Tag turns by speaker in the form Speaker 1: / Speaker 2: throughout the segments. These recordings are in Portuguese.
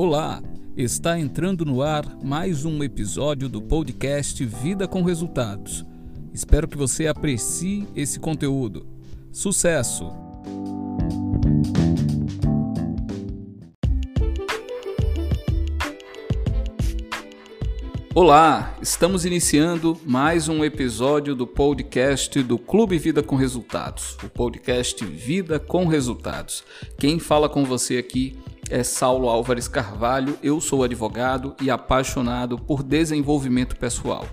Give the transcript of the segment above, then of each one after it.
Speaker 1: Olá, está entrando no ar mais um episódio do podcast Vida com Resultados. Espero que você aprecie esse conteúdo. Sucesso! Olá, estamos iniciando mais um episódio do podcast do Clube Vida com Resultados, o podcast Vida com Resultados. Quem fala com você aqui é Saulo Álvares Carvalho, eu sou advogado e apaixonado por desenvolvimento pessoal.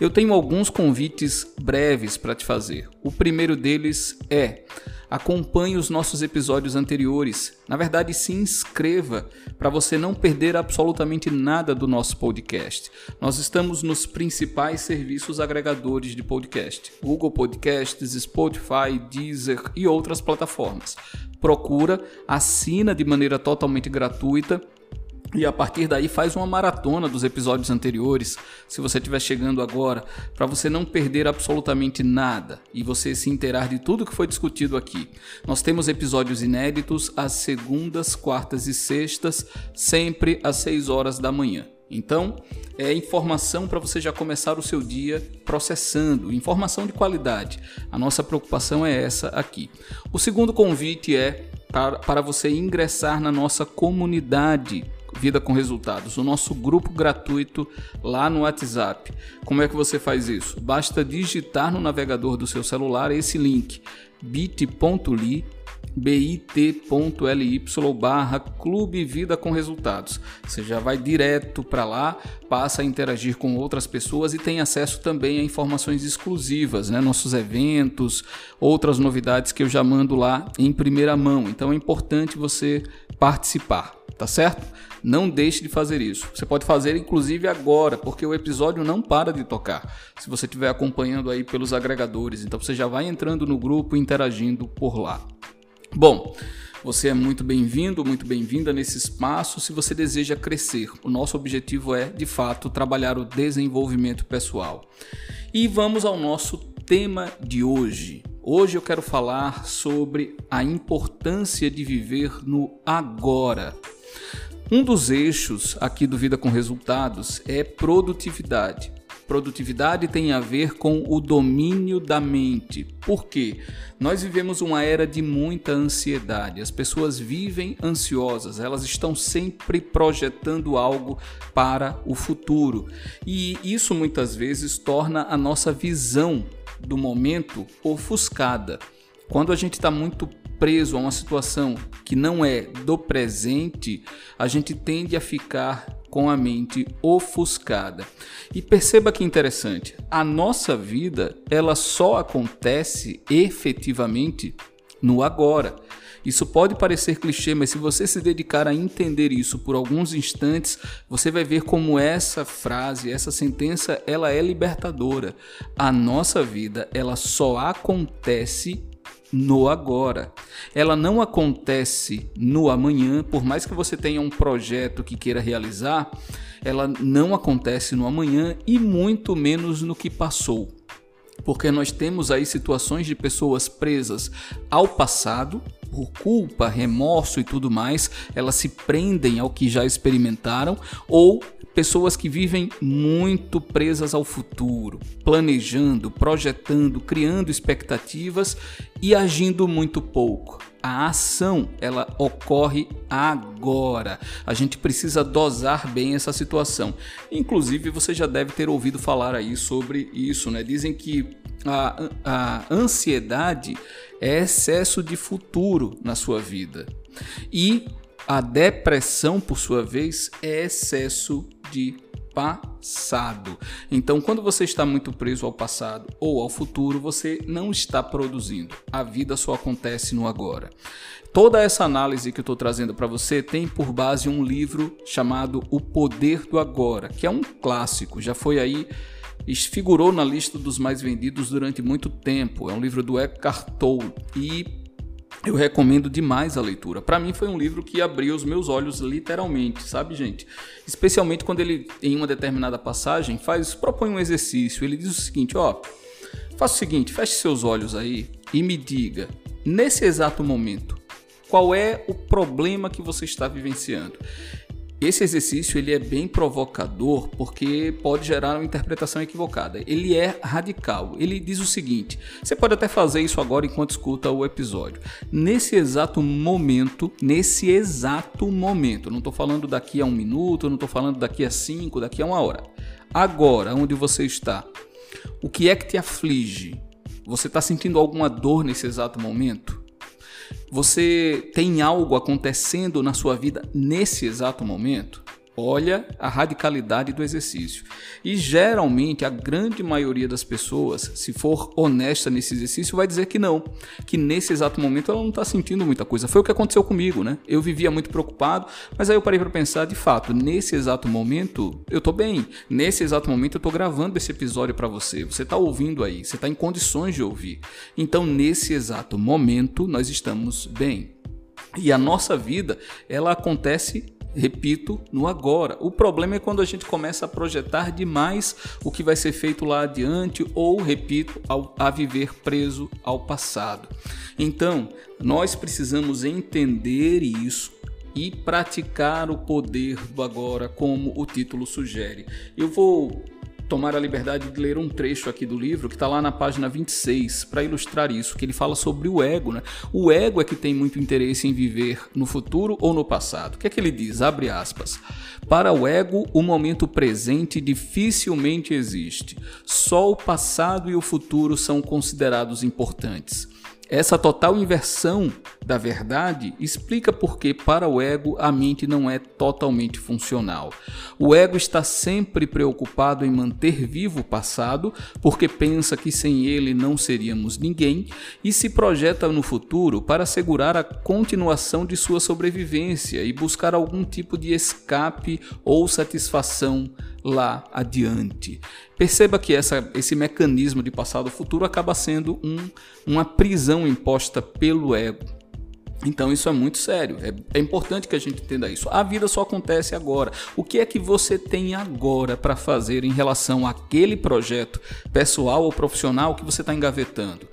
Speaker 1: Eu tenho alguns convites breves para te fazer. O primeiro deles é acompanhe os nossos episódios anteriores. Na verdade, se inscreva para você não perder absolutamente nada do nosso podcast. Nós estamos nos principais serviços agregadores de podcast: Google Podcasts, Spotify, Deezer e outras plataformas procura, assina de maneira totalmente gratuita e a partir daí faz uma maratona dos episódios anteriores, se você estiver chegando agora, para você não perder absolutamente nada e você se inteirar de tudo que foi discutido aqui. Nós temos episódios inéditos às segundas, quartas e sextas, sempre às 6 horas da manhã. Então, é informação para você já começar o seu dia processando, informação de qualidade. A nossa preocupação é essa aqui. O segundo convite é para, para você ingressar na nossa comunidade Vida com Resultados, o nosso grupo gratuito lá no WhatsApp. Como é que você faz isso? Basta digitar no navegador do seu celular esse link bit.ly bit.ly barra Clube Vida com Resultados. Você já vai direto para lá, passa a interagir com outras pessoas e tem acesso também a informações exclusivas, né? nossos eventos, outras novidades que eu já mando lá em primeira mão. Então é importante você participar, tá certo? Não deixe de fazer isso. Você pode fazer inclusive agora, porque o episódio não para de tocar. Se você estiver acompanhando aí pelos agregadores, então você já vai entrando no grupo e interagindo por lá. Bom, você é muito bem-vindo, muito bem-vinda nesse espaço se você deseja crescer. O nosso objetivo é, de fato, trabalhar o desenvolvimento pessoal. E vamos ao nosso tema de hoje. Hoje eu quero falar sobre a importância de viver no agora. Um dos eixos aqui do Vida com Resultados é produtividade. Produtividade tem a ver com o domínio da mente. Por quê? Nós vivemos uma era de muita ansiedade. As pessoas vivem ansiosas, elas estão sempre projetando algo para o futuro. E isso muitas vezes torna a nossa visão do momento ofuscada. Quando a gente está muito preso a uma situação que não é do presente, a gente tende a ficar com a mente ofuscada. E perceba que interessante, a nossa vida, ela só acontece efetivamente no agora. Isso pode parecer clichê, mas se você se dedicar a entender isso por alguns instantes, você vai ver como essa frase, essa sentença, ela é libertadora. A nossa vida, ela só acontece no agora. Ela não acontece no amanhã, por mais que você tenha um projeto que queira realizar, ela não acontece no amanhã e muito menos no que passou. Porque nós temos aí situações de pessoas presas ao passado, por culpa, remorso e tudo mais, elas se prendem ao que já experimentaram, ou pessoas que vivem muito presas ao futuro, planejando, projetando, criando expectativas e agindo muito pouco. A ação, ela ocorre agora. A gente precisa dosar bem essa situação. Inclusive, você já deve ter ouvido falar aí sobre isso, né? Dizem que a, a ansiedade é excesso de futuro na sua vida. E a depressão, por sua vez, é excesso de passado. Então, quando você está muito preso ao passado ou ao futuro, você não está produzindo. A vida só acontece no agora. Toda essa análise que eu estou trazendo para você tem por base um livro chamado O Poder do Agora, que é um clássico, já foi aí figurou na lista dos mais vendidos durante muito tempo. É um livro do Eckhart Tolle e eu recomendo demais a leitura. Para mim foi um livro que abriu os meus olhos literalmente, sabe, gente? Especialmente quando ele em uma determinada passagem faz propõe um exercício. Ele diz o seguinte, ó, faça o seguinte, feche seus olhos aí e me diga, nesse exato momento, qual é o problema que você está vivenciando? Esse exercício ele é bem provocador porque pode gerar uma interpretação equivocada. Ele é radical. Ele diz o seguinte: você pode até fazer isso agora enquanto escuta o episódio. Nesse exato momento, nesse exato momento, não estou falando daqui a um minuto, não estou falando daqui a cinco, daqui a uma hora. Agora, onde você está, o que é que te aflige? Você está sentindo alguma dor nesse exato momento? Você tem algo acontecendo na sua vida nesse exato momento? Olha a radicalidade do exercício. E geralmente a grande maioria das pessoas, se for honesta nesse exercício, vai dizer que não, que nesse exato momento ela não está sentindo muita coisa. Foi o que aconteceu comigo, né? Eu vivia muito preocupado, mas aí eu parei para pensar, de fato, nesse exato momento eu estou bem. Nesse exato momento eu estou gravando esse episódio para você. Você está ouvindo aí, você está em condições de ouvir. Então nesse exato momento nós estamos bem. E a nossa vida, ela acontece repito, no agora. O problema é quando a gente começa a projetar demais o que vai ser feito lá adiante ou, repito, ao, a viver preso ao passado. Então, nós precisamos entender isso e praticar o poder do agora, como o título sugere. Eu vou tomar a liberdade de ler um trecho aqui do livro que está lá na página 26 para ilustrar isso, que ele fala sobre o ego. Né? O ego é que tem muito interesse em viver no futuro ou no passado. O que é que ele diz? Abre aspas. Para o ego, o momento presente dificilmente existe. Só o passado e o futuro são considerados importantes. Essa total inversão da verdade explica por que, para o ego, a mente não é totalmente funcional. O ego está sempre preocupado em manter vivo o passado, porque pensa que sem ele não seríamos ninguém, e se projeta no futuro para assegurar a continuação de sua sobrevivência e buscar algum tipo de escape ou satisfação lá adiante. Perceba que essa, esse mecanismo de passado futuro acaba sendo um, uma prisão imposta pelo ego. Então isso é muito sério. É, é, importante que a gente entenda isso. A vida só acontece agora. O que é que você tem agora para fazer em relação àquele projeto pessoal ou profissional que você está engavetando?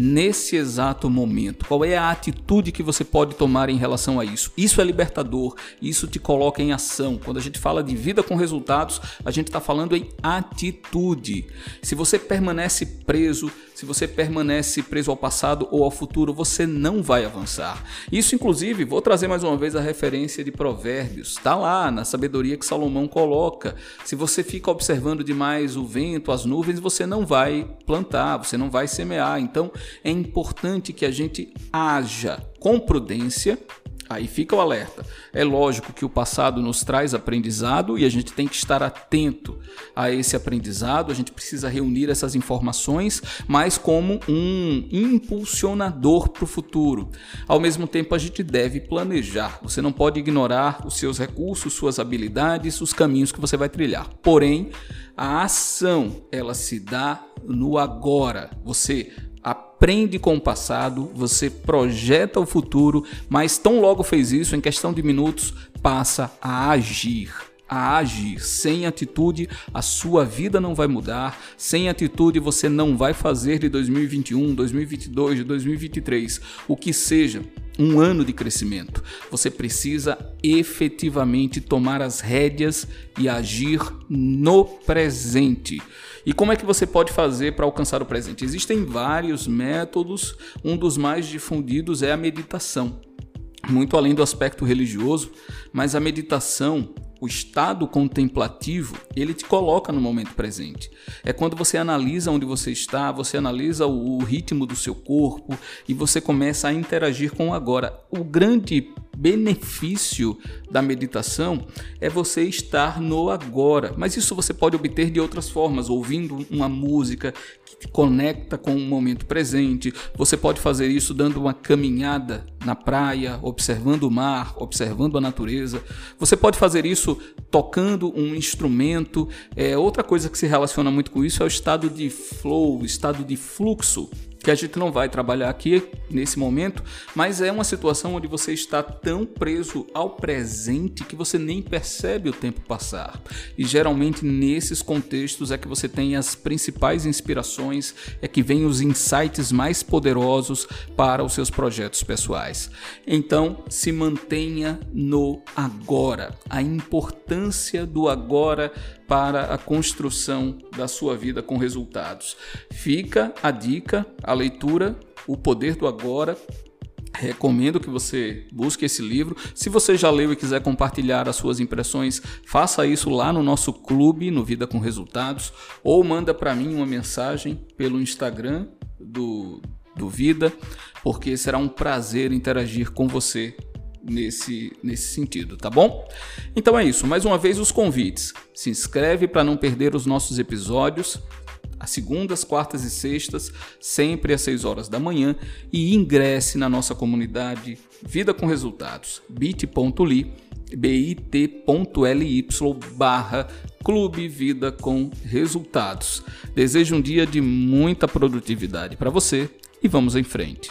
Speaker 1: Nesse exato momento? Qual é a atitude que você pode tomar em relação a isso? Isso é libertador, isso te coloca em ação. Quando a gente fala de vida com resultados, a gente está falando em atitude. Se você permanece preso, se você permanece preso ao passado ou ao futuro, você não vai avançar. Isso, inclusive, vou trazer mais uma vez a referência de Provérbios. Está lá na sabedoria que Salomão coloca. Se você fica observando demais o vento, as nuvens, você não vai plantar, você não vai semear. Então, é importante que a gente haja com prudência. Aí fica o alerta. É lógico que o passado nos traz aprendizado e a gente tem que estar atento a esse aprendizado. A gente precisa reunir essas informações, mas como um impulsionador para o futuro. Ao mesmo tempo, a gente deve planejar. Você não pode ignorar os seus recursos, suas habilidades, os caminhos que você vai trilhar. Porém, a ação ela se dá no agora. Você aprende com o passado, você projeta o futuro, mas tão logo fez isso, em questão de minutos, passa a agir a agir. Sem atitude, a sua vida não vai mudar. Sem atitude, você não vai fazer de 2021, 2022, de 2023 o que seja um ano de crescimento. Você precisa efetivamente tomar as rédeas e agir no presente. E como é que você pode fazer para alcançar o presente? Existem vários métodos, um dos mais difundidos é a meditação. Muito além do aspecto religioso, mas a meditação o estado contemplativo, ele te coloca no momento presente. É quando você analisa onde você está, você analisa o ritmo do seu corpo e você começa a interagir com o agora. O grande benefício da meditação é você estar no agora, mas isso você pode obter de outras formas, ouvindo uma música que te conecta com o momento presente. Você pode fazer isso dando uma caminhada na praia, observando o mar, observando a natureza. Você pode fazer isso tocando um instrumento. É outra coisa que se relaciona muito com isso é o estado de flow, estado de fluxo. Que a gente não vai trabalhar aqui nesse momento, mas é uma situação onde você está tão preso ao presente que você nem percebe o tempo passar. E geralmente nesses contextos é que você tem as principais inspirações, é que vem os insights mais poderosos para os seus projetos pessoais. Então, se mantenha no agora. A importância do agora para a construção da sua vida com resultados. Fica a dica, a leitura, O Poder do Agora, Recomendo que você busque esse livro. Se você já leu e quiser compartilhar as suas impressões, faça isso lá no nosso clube, no Vida com Resultados, ou manda para mim uma mensagem pelo Instagram do, do Vida, porque será um prazer interagir com você nesse, nesse sentido, tá bom? Então é isso. Mais uma vez os convites. Se inscreve para não perder os nossos episódios às segundas, quartas e sextas, sempre às 6 horas da manhã, e ingresse na nossa comunidade Vida com Resultados, bit.ly, bit.ly barra Clube Vida com Resultados. Desejo um dia de muita produtividade para você e vamos em frente.